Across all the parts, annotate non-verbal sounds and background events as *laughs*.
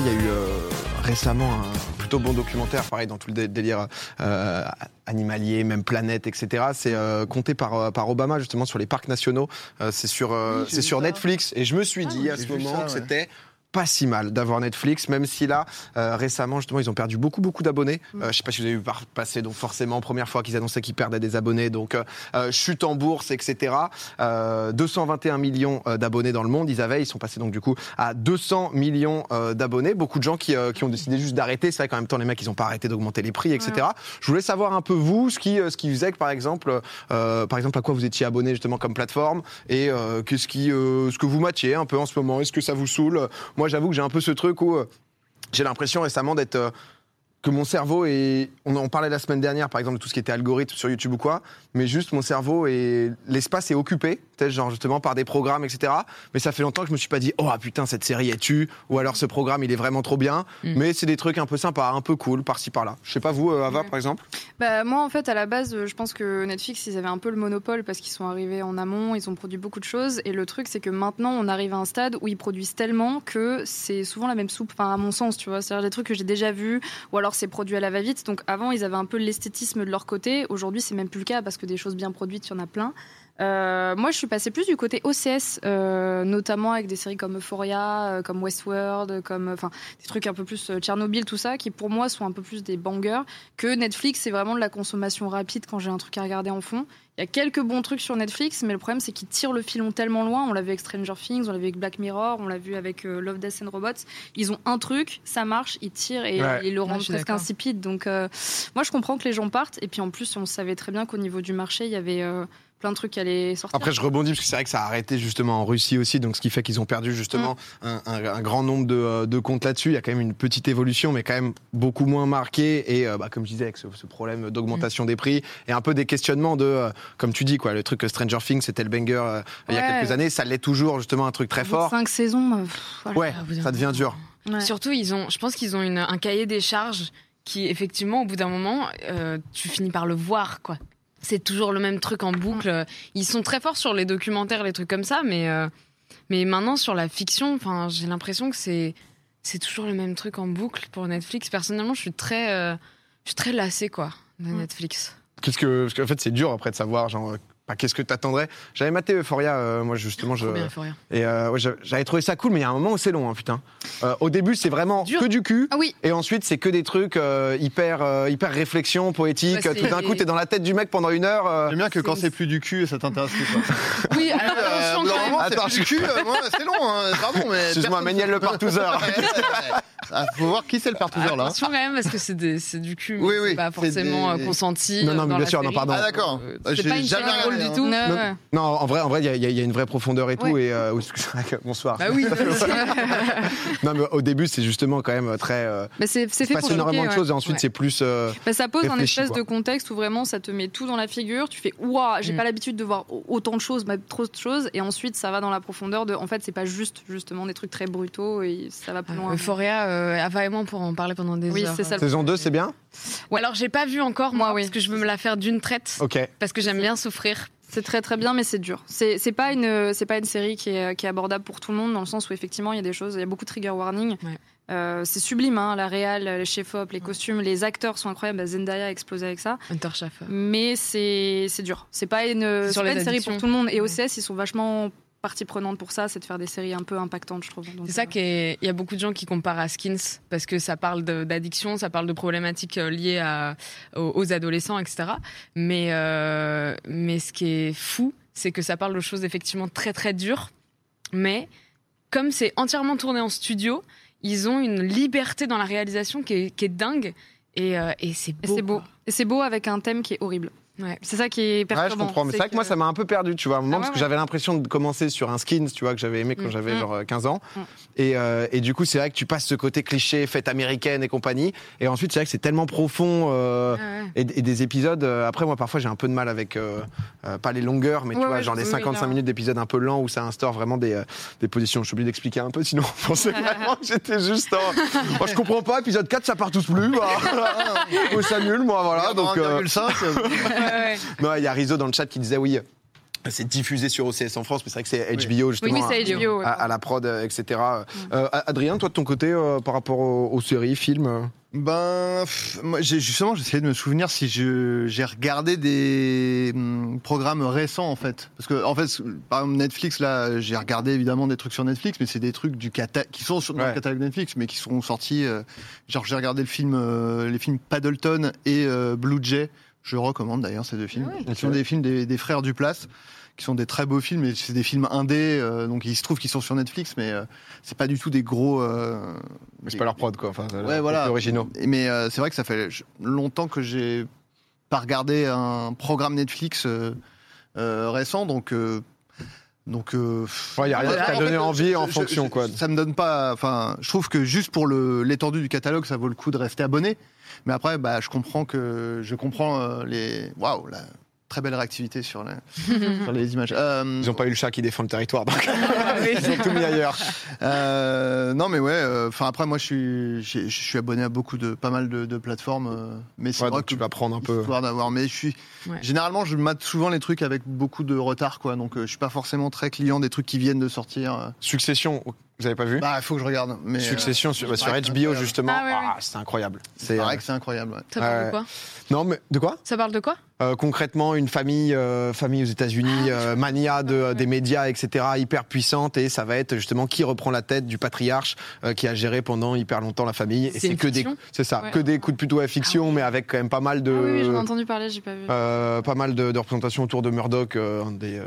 vrai, il y a eu euh, récemment un plutôt bon documentaire, pareil, dans tout le dé- délire euh, animalier, même planète, etc. C'est euh, compté par, par Obama, justement, sur les parcs nationaux. Euh, c'est sur, Oui, c'est sur ça. Netflix. Et je me suis dit à ce moment ça, que ouais. c'était pas si mal d'avoir Netflix, même si là, euh, récemment, justement, ils ont perdu beaucoup, beaucoup d'abonnés. Mm. Euh, je sais pas si vous avez vu par- passer, donc forcément, première fois qu'ils annonçaient qu'ils perdaient des abonnés, donc euh, euh, chute en bourse, etc. Euh, 221 millions euh, d'abonnés dans le monde, ils avaient, ils sont passés donc du coup à 200 millions euh, d'abonnés. Beaucoup de gens qui, euh, qui ont décidé juste d'arrêter. C'est vrai qu'en même temps, les mecs, ils n'ont pas arrêté d'augmenter les prix, etc. Je voulais savoir un peu vous, ce qui, euh, ce qui faisait que, par exemple, euh, par exemple, à quoi vous étiez abonné justement comme plateforme et euh, qu'est-ce qui, euh, ce que vous matchiez un peu en ce moment? Est-ce que ça vous saoule? Moi, j'avoue que j'ai un peu ce truc où euh, j'ai l'impression récemment d'être euh, que mon cerveau est. On en parlait la semaine dernière, par exemple, de tout ce qui était algorithme sur YouTube ou quoi, mais juste mon cerveau et l'espace est occupé, peut-être genre justement par des programmes, etc. Mais ça fait longtemps que je me suis pas dit, oh ah, putain, cette série est tue, ou alors ce programme il est vraiment trop bien. Mm. Mais c'est des trucs un peu sympas, un peu cool, par-ci par-là. Je sais pas vous, euh, Ava, Mm. par exemple. Bah, moi, en fait, à la base, je pense que Netflix, ils avaient un peu le monopole parce qu'ils sont arrivés en amont, ils ont produit beaucoup de choses. Et le truc, c'est que maintenant, on arrive à un stade où ils produisent tellement que c'est souvent la même soupe, enfin, à mon sens, tu vois. C'est-à-dire des trucs que j'ai déjà vus, ou alors c'est produit à la va-vite. Donc avant, ils avaient un peu l'esthétisme de leur côté. Aujourd'hui, c'est même plus le cas parce que des choses bien produites, il y en a plein. Euh, moi, je suis passée plus du côté OCS, euh, notamment avec des séries comme Euphoria, euh, comme Westworld, comme enfin des trucs un peu plus Tchernobyl, tout ça, qui pour moi sont un peu plus des bangers. Que Netflix, c'est vraiment de la consommation rapide quand j'ai un truc à regarder en fond. Il y a quelques bons trucs sur Netflix, mais le problème c'est qu'ils tirent le filon tellement loin. On l'a vu avec Stranger Things, on l'a vu avec Black Mirror, on l'a vu avec euh, Love, Death and Robots. Ils ont un truc, ça marche, ils tirent et Ouais. ils le rendent presque insipide. Donc euh, moi je comprends que les gens partent. Et puis en plus, on savait très bien qu'au niveau du marché, il y avait euh, plein de trucs qui allaient sortir. Après, je rebondis parce que c'est vrai que ça a arrêté justement en Russie aussi, donc ce qui fait qu'ils ont perdu justement un, un- un grand nombre de, euh, de comptes là-dessus. Il y a quand même une petite évolution, mais quand même beaucoup moins marquée. Et euh, bah, comme je disais, avec ce, ce problème d'augmentation des prix et un peu des questionnements de, euh, comme tu dis, quoi, le truc que Stranger Things, c'était le banger euh, il y a quelques années, ça l'est toujours justement un truc très fort. Cinq saisons, pff, voilà. Ouais, Ah, ça devient dur. Ouais. Surtout, ils ont, je pense qu'ils ont une- un cahier des charges qui, effectivement, au bout d'un moment, euh, tu finis par le voir, quoi. C'est toujours le même truc en boucle. Ils sont très forts sur les documentaires, les trucs comme ça, mais, euh, mais maintenant, sur la fiction, enfin, j'ai l'impression que c'est, c'est toujours le même truc en boucle pour Netflix. Personnellement, je suis très, euh, je suis très lassée, quoi, de. Netflix. Qu'est-ce que, parce qu'en fait, c'est dur après de savoir, genre, bah, qu'est-ce que t'attendrais? J'avais maté Euphoria, euh, moi justement, je, bien, et euh, ouais, j'avais- trouvé ça cool, mais il y a un moment où c'est long, hein, putain. Euh, au début, c'est vraiment Dur. que du cul. Ah oui, Et ensuite, c'est que des trucs euh, hyper, euh, hyper réflexion, poétique. Ouais, Tout d'un coup, t'es dans la tête du mec pendant une heure. euh, J'aime bien que quand c'est- plus du cul, ça t'intéresse plus. quoi. *laughs* Oui, alors Euh, normalement, Attends, plus du cul, euh, c'est long, hein, pardon, mais. *laughs* Excuse-moi, Méniel le *laughs* partouzeur. Ah, faut voir qui c'est le partouzeur là. Attention quand même parce que c'est des- c'est du cul, Oui, oui, c'est pas forcément consenti. Non, non, bien sûr, non, pardon. Ah, d'accord. Euh, J'ai jamais drôle du hein. tout. Non. ouais. non, en vrai, en vrai, il y, a- y y une vraie profondeur et tout. Ouais. Et euh, *laughs* bonsoir. Bah oui. *laughs* Non, mais au début, c'est justement quand même très. Euh, Mais c'est fait passe pour énormément choquer, de ouais. choses et ensuite Ouais. c'est plus. euh, Bah, ça pose un espèce quoi. de contexte où vraiment ça te met tout dans la figure. Tu fais ouah, j'ai Mm. pas l'habitude de voir au- autant de choses, même trop de choses. Et ensuite, ça va dans la profondeur de. En fait, c'est pas juste justement des trucs très brutaux et ça va plus loin. Euphoria, euh, moi, pour en parler pendant des Oui, heures. c'est ça. Saison 2, c'est bien? Ouais. Alors, j'ai pas vu encore, moi, Moi, oui. parce que je veux me la faire d'une traite, Ok. parce que j'aime bien souffrir. C'est très très bien, mais c'est dur. C'est pas une c'est pas une série qui est, qui est abordable pour tout le monde dans le sens où effectivement il y a des choses, il y a beaucoup de trigger warning. Ouais. Euh, c'est sublime, hein, la réal, les chefs-op, les costumes, les acteurs sont incroyables. Bah, Zendaya a explosé avec ça, Hunter mais c'est dur. C'est pas une, pas une série pour tout le monde. Et Ouais. OCS, ils sont vachement partie prenante pour ça, c'est de faire des séries un peu impactantes, je trouve. C'est ça euh, qui est. Il y a beaucoup de gens qui comparent à Skins parce que ça parle d'addiction, ça parle de problématiques euh, liées à, aux, aux adolescents, etc. Mais, euh, mais ce qui est fou, c'est que ça parle de choses effectivement très très dures. Mais comme c'est entièrement tourné en studio, ils ont une liberté dans la réalisation qui est, qui est dingue. Et, euh, et c'est beau. c'est beau. c'est beau avec un thème qui est horrible. Ouais. C'est ça qui est Ouais, je perturbant. comprends. Mais c'est vrai que moi, ça m'a un peu perdu, tu vois, à un moment, Ah ouais, parce que ouais. j'avais l'impression de commencer sur un skins, tu vois, que j'avais aimé quand Mm. j'avais Mm. genre euh, 15 ans. Mm. Et, euh, et du coup, c'est vrai que tu passes ce côté cliché, fête américaine et compagnie. Et ensuite, c'est vrai que c'est tellement profond. euh, Ouais, ouais. Et, et des épisodes, euh, après moi parfois j'ai un peu de mal avec, euh, euh, pas les longueurs, mais tu vois, ouais, genre les oui, 55 là. minutes d'épisodes un peu lents où ça instaure vraiment des, euh, des positions. Je suis obligé d'expliquer un peu, sinon on pensait *laughs* vraiment que j'étais juste en... Moi, je comprends pas, épisode 4 ça part tous plus, bah, oh, ça nul moi voilà. Donc, euh, 1,5, *laughs* Ouais, ouais. *laughs* non, il y a Rizzo dans le chat qui disait oui. c'est diffusé sur OCS en France, mais c'est vrai que c'est HBO justement. Oui, c'est HBO. à, à la prod, euh, etc. Euh, Adrien, toi de ton côté, euh, par rapport aux, aux séries, films Ben, pff, moi, j'ai- justement, j'essayais de me souvenir si je- j'ai regardé des hum, programmes récents, en fait. Parce que, en fait, par exemple, Netflix, là, j'ai regardé évidemment des trucs sur Netflix, mais c'est des trucs du cata qui sont sur, Ouais. le catalogue Netflix, mais qui sont sortis. euh, genre, j'ai regardé le film, euh, les films Paddleton et euh, Blue Jay. Je recommande d'ailleurs ces deux films. Ah ouais. Qui sont des films des, des frères Duplass qui sont des très beaux films, et c'est des films indés, euh, donc il se trouve qu'ils sont sur Netflix, mais euh, c'est pas du tout des gros. euh, Mais c'est pas leur prod, quoi. Enfin, Ouais, voilà. originaux. Mais euh, c'est vrai que ça fait longtemps que j'ai pas regardé un programme Netflix euh, euh, récent, donc. Donc, euh, Il y a rien qui t'a en donné fait, envie je- en je- fonction, je- quoi. Ça me donne pas. Enfin, je trouve que juste pour le- l'étendue du catalogue, ça vaut le coup de rester abonné. Mais après, bah, je comprends que je comprends euh, les. Waouh, la très belle réactivité sur les, *laughs* sur les images. Euh, Ils ont pas eu le chat qui défend le territoire, donc *laughs* ils ont tout mis ailleurs. Euh, non mais ouais. euh, Enfin après moi je suis j'ai- je suis abonné à beaucoup de pas mal de, de plateformes, mais c'est Ouais, vrai que tu vas prendre un peu. histoire d'avoir. Mais je suis Ouais. généralement je mate souvent les trucs avec beaucoup de retard quoi. Donc euh, je suis pas forcément très client des trucs qui viennent de sortir. Succession, vous avez pas vu? Bah il faut que je regarde. Mais Succession euh, sur, HBO justement, Ah, ouais, ouais. Ah, c'est incroyable. C'est vrai euh, que c'est incroyable. ouais. Ça parle de quoi? Non mais de quoi? Ça parle de quoi? Euh, Concrètement, une famille, euh, famille aux États-Unis, euh, mania de, Ouais. des médias, etc. Hyper puissante et ça va être justement qui reprend la tête du patriarche euh, qui a géré pendant hyper longtemps la famille. Et C'est que des, c'est ça, Ouais. que des coups de plutôt à fiction, mais avec quand même pas mal de. Ah oui, oui, j'en ai entendu parler, j'ai pas vu. Euh, pas mal de, de représentations autour de Murdoch, euh, des, euh,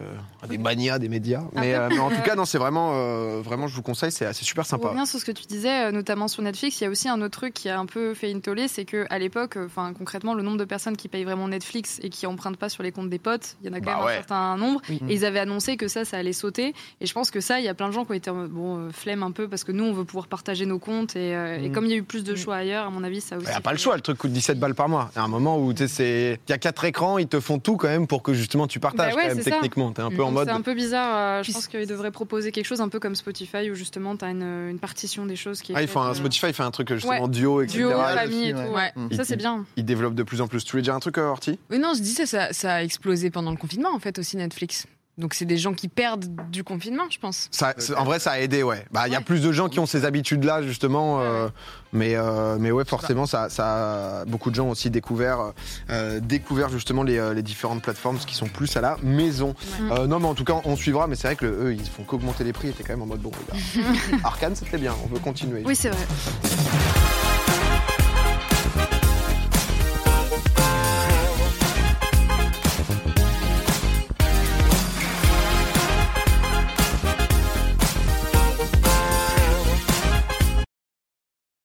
des manias des médias. Mais, euh, mais en tout *laughs* cas, non, c'est vraiment, euh, vraiment, je vous conseille, c'est c'est super sympa. revenir sur ce que tu disais, euh, notamment sur Netflix, il y a aussi un autre truc qui a un peu fait une tollée, c'est que à l'époque, euh, enfin concrètement, le nombre de personnes qui payent vraiment Netflix et qui empruntent pas sur les comptes des potes, il y en a quand Bah même ouais. un certain nombre. Oui. Et ils avaient annoncé que ça, ça allait sauter. Et je pense que ça, il y a plein de gens qui ont été en mode, bon euh, flemme un peu parce que nous, on veut pouvoir partager nos comptes et, euh, et Mm. comme il y a eu plus de Mm. choix ailleurs, à mon avis, ça aussi. Il n'y a pas le choix, le truc coûte 17 balles par mois. Il y a un moment où tu sais, c'est- il y a quatre écrans, ils te font tout quand même pour que justement tu partages Bah ouais, quand même techniquement. T'es un peu en mode. C'est un peu bizarre. euh, je pense qu'ils devraient proposer quelque chose un peu comme Spotify où justement tu as une, une partition des choses qui est Ah, ils font un euh, Spotify, il fait un truc justement Ouais. duo, etc. duo, famille et tout. ouais. Ça, c'est bien. Ils développent de plus en plus. Tu veux dire un truc, euh, Horty? Oui, non, je disais, ça, ça a explosé pendant le confinement, en fait, aussi Netflix. Donc, c'est des gens qui perdent du confinement, je pense. Ça, en vrai, ça a aidé, ouais. Bah, il y a plus de gens qui ont ces habitudes-là, justement. euh, mais, euh, mais ouais, forcément, ça, ça, beaucoup de gens ont aussi découvert, euh, découvert justement les, les différentes plateformes qui sont plus à la maison. Ouais. Non, mais en tout cas, on suivra. Mais c'est vrai que eux, ils font qu'augmenter les prix. Et t'es quand même en mode bon. *laughs* Arcane, c'était bien. On veut continuer. Oui, c'est vrai.